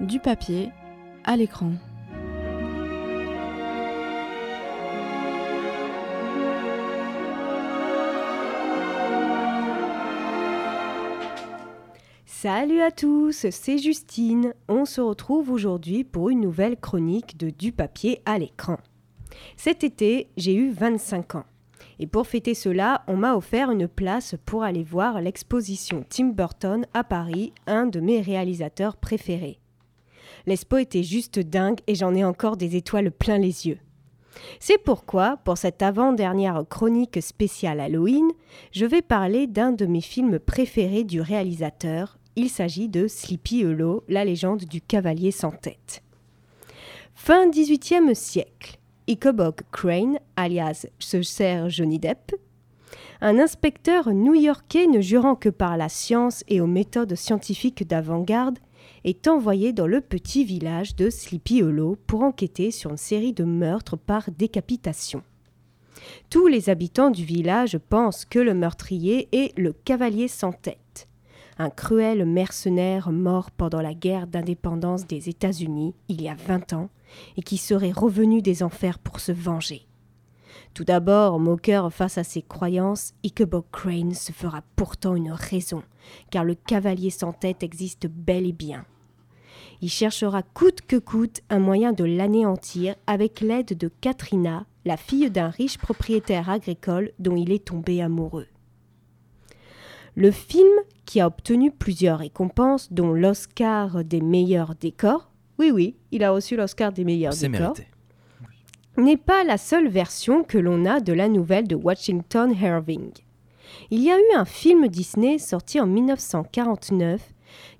du papier à l'écran. Salut à tous, c'est Justine. On se retrouve aujourd'hui pour une nouvelle chronique de Du papier à l'écran. Cet été, j'ai eu 25 ans. Et pour fêter cela, on m'a offert une place pour aller voir l'exposition Tim Burton à Paris, un de mes réalisateurs préférés. L'expo était juste dingue et j'en ai encore des étoiles plein les yeux. C'est pourquoi, pour cette avant-dernière chronique spéciale Halloween, je vais parler d'un de mes films préférés du réalisateur. Il s'agit de Sleepy Hollow, la légende du cavalier sans tête. Fin 18e siècle, Ichabod Crane, alias ce cher Johnny Depp, un inspecteur new-yorkais ne jurant que par la science et aux méthodes scientifiques d'avant-garde, est envoyé dans le petit village de Sleepy Hollow pour enquêter sur une série de meurtres par décapitation. Tous les habitants du village pensent que le meurtrier est le cavalier sans tête, un cruel mercenaire mort pendant la guerre d'indépendance des États-Unis il y a 20 ans et qui serait revenu des enfers pour se venger. Tout d'abord, moqueur face à ses croyances, Ichabod Crane se fera pourtant une raison, car le cavalier sans tête existe bel et bien. Il cherchera coûte que coûte un moyen de l'anéantir avec l'aide de Katrina, la fille d'un riche propriétaire agricole dont il est tombé amoureux. Le film, qui a obtenu plusieurs récompenses, dont l'Oscar des meilleurs décors, oui oui, il a reçu l'Oscar des meilleurs décors, mérité. N'est pas la seule version que l'on a de la nouvelle de Washington Irving. Il y a eu un film Disney sorti en 1949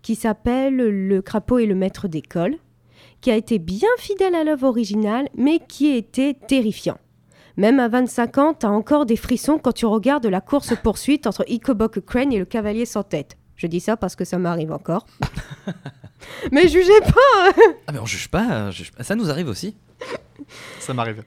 qui s'appelle Le crapaud et le maître d'école, qui a été bien fidèle à l'œuvre originale, mais qui était terrifiant. Même à 25 ans, t'as encore des frissons quand tu regardes la course-poursuite entre Ichabod Crane et le cavalier sans tête. Je dis ça parce que ça m'arrive encore. mais jugez pas Ah mais on juge pas, on juge pas. ça nous arrive aussi. Ça m'arrive.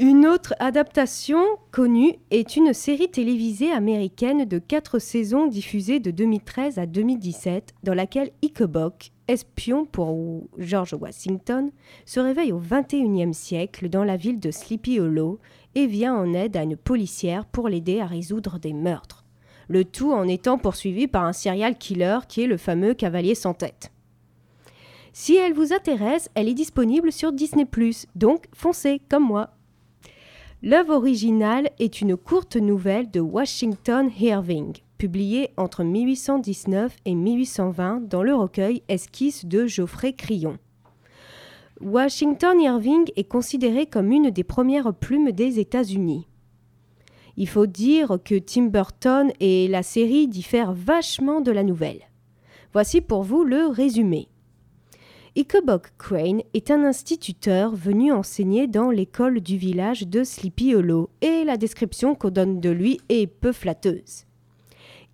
Une autre adaptation connue est une série télévisée américaine de 4 saisons diffusée de 2013 à 2017 dans laquelle Ichabod, espion pour George Washington, se réveille au 21e siècle dans la ville de Sleepy Hollow et vient en aide à une policière pour l'aider à résoudre des meurtres. Le tout en étant poursuivi par un serial killer qui est le fameux cavalier sans tête. Si elle vous intéresse, elle est disponible sur Disney ⁇ donc foncez comme moi. L'œuvre originale est une courte nouvelle de Washington Irving, publiée entre 1819 et 1820 dans le recueil Esquisses de Geoffrey Crayon. Washington Irving est considéré comme une des premières plumes des États-Unis. Il faut dire que Tim Burton et la série diffèrent vachement de la nouvelle. Voici pour vous le résumé. Ichabod Crane est un instituteur venu enseigner dans l'école du village de Sleepy Hollow et la description qu'on donne de lui est peu flatteuse.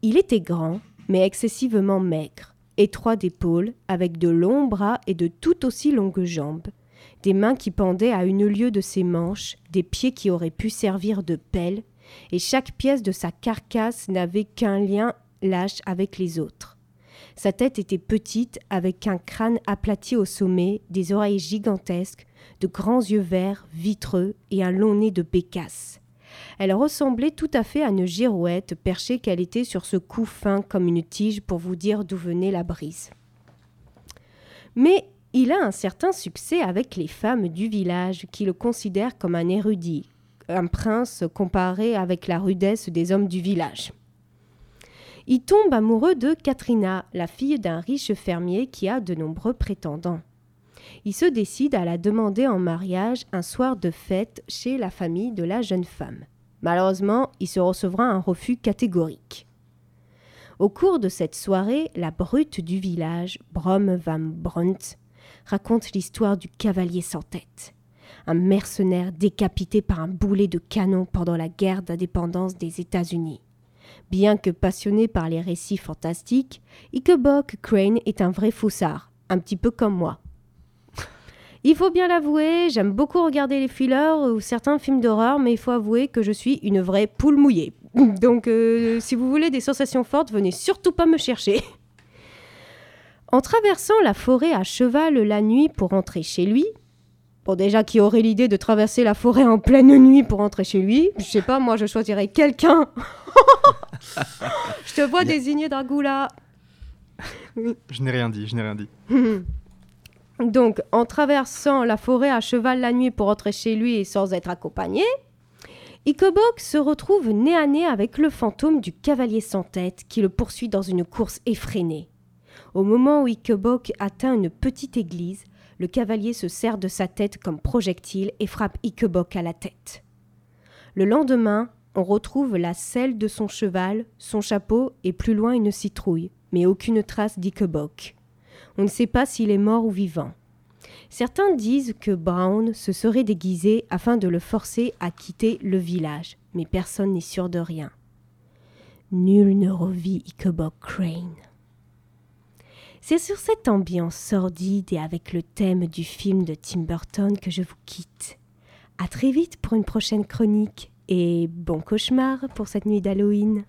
Il était grand, mais excessivement maigre, étroit d'épaules, avec de longs bras et de tout aussi longues jambes, des mains qui pendaient à une lieue de ses manches, des pieds qui auraient pu servir de pelle, et chaque pièce de sa carcasse n'avait qu'un lien lâche avec les autres. Sa tête était petite, avec un crâne aplati au sommet, des oreilles gigantesques, de grands yeux verts, vitreux et un long nez de bécasse. Elle ressemblait tout à fait à une girouette, perchée qu'elle était sur ce cou fin comme une tige pour vous dire d'où venait la brise. Mais il a un certain succès avec les femmes du village qui le considèrent comme un érudit, un prince comparé avec la rudesse des hommes du village. Il tombe amoureux de Katrina, la fille d'un riche fermier qui a de nombreux prétendants. Il se décide à la demander en mariage un soir de fête chez la famille de la jeune femme. Malheureusement, il se recevra un refus catégorique. Au cours de cette soirée, la brute du village, Brom van Brunt, raconte l'histoire du cavalier sans tête, un mercenaire décapité par un boulet de canon pendant la guerre d'indépendance des États-Unis. Bien que passionné par les récits fantastiques, Ichabod Crane est un vrai foussard, un petit peu comme moi. Il faut bien l'avouer, j'aime beaucoup regarder les thrillers ou certains films d'horreur, mais il faut avouer que je suis une vraie poule mouillée. Donc, euh, si vous voulez des sensations fortes, venez surtout pas me chercher. En traversant la forêt à cheval la nuit pour rentrer chez lui, bon déjà qui aurait l'idée de traverser la forêt en pleine nuit pour rentrer chez lui, je sais pas, moi je choisirais quelqu'un. je te vois désigner Dragula. Je n'ai rien dit, je n'ai rien dit. Donc, en traversant la forêt à cheval la nuit pour rentrer chez lui et sans être accompagné, Ikobok se retrouve nez à nez avec le fantôme du cavalier sans tête qui le poursuit dans une course effrénée. Au moment où Ikebok atteint une petite église, le cavalier se sert de sa tête comme projectile et frappe Ikebok à la tête. Le lendemain, on retrouve la selle de son cheval, son chapeau et plus loin une citrouille, mais aucune trace d'Ikebok. On ne sait pas s'il est mort ou vivant. Certains disent que Brown se serait déguisé afin de le forcer à quitter le village, mais personne n'est sûr de rien. Nul ne revit Ikebok Crane. C'est sur cette ambiance sordide et avec le thème du film de Tim Burton que je vous quitte. À très vite pour une prochaine chronique et bon cauchemar pour cette nuit d'Halloween.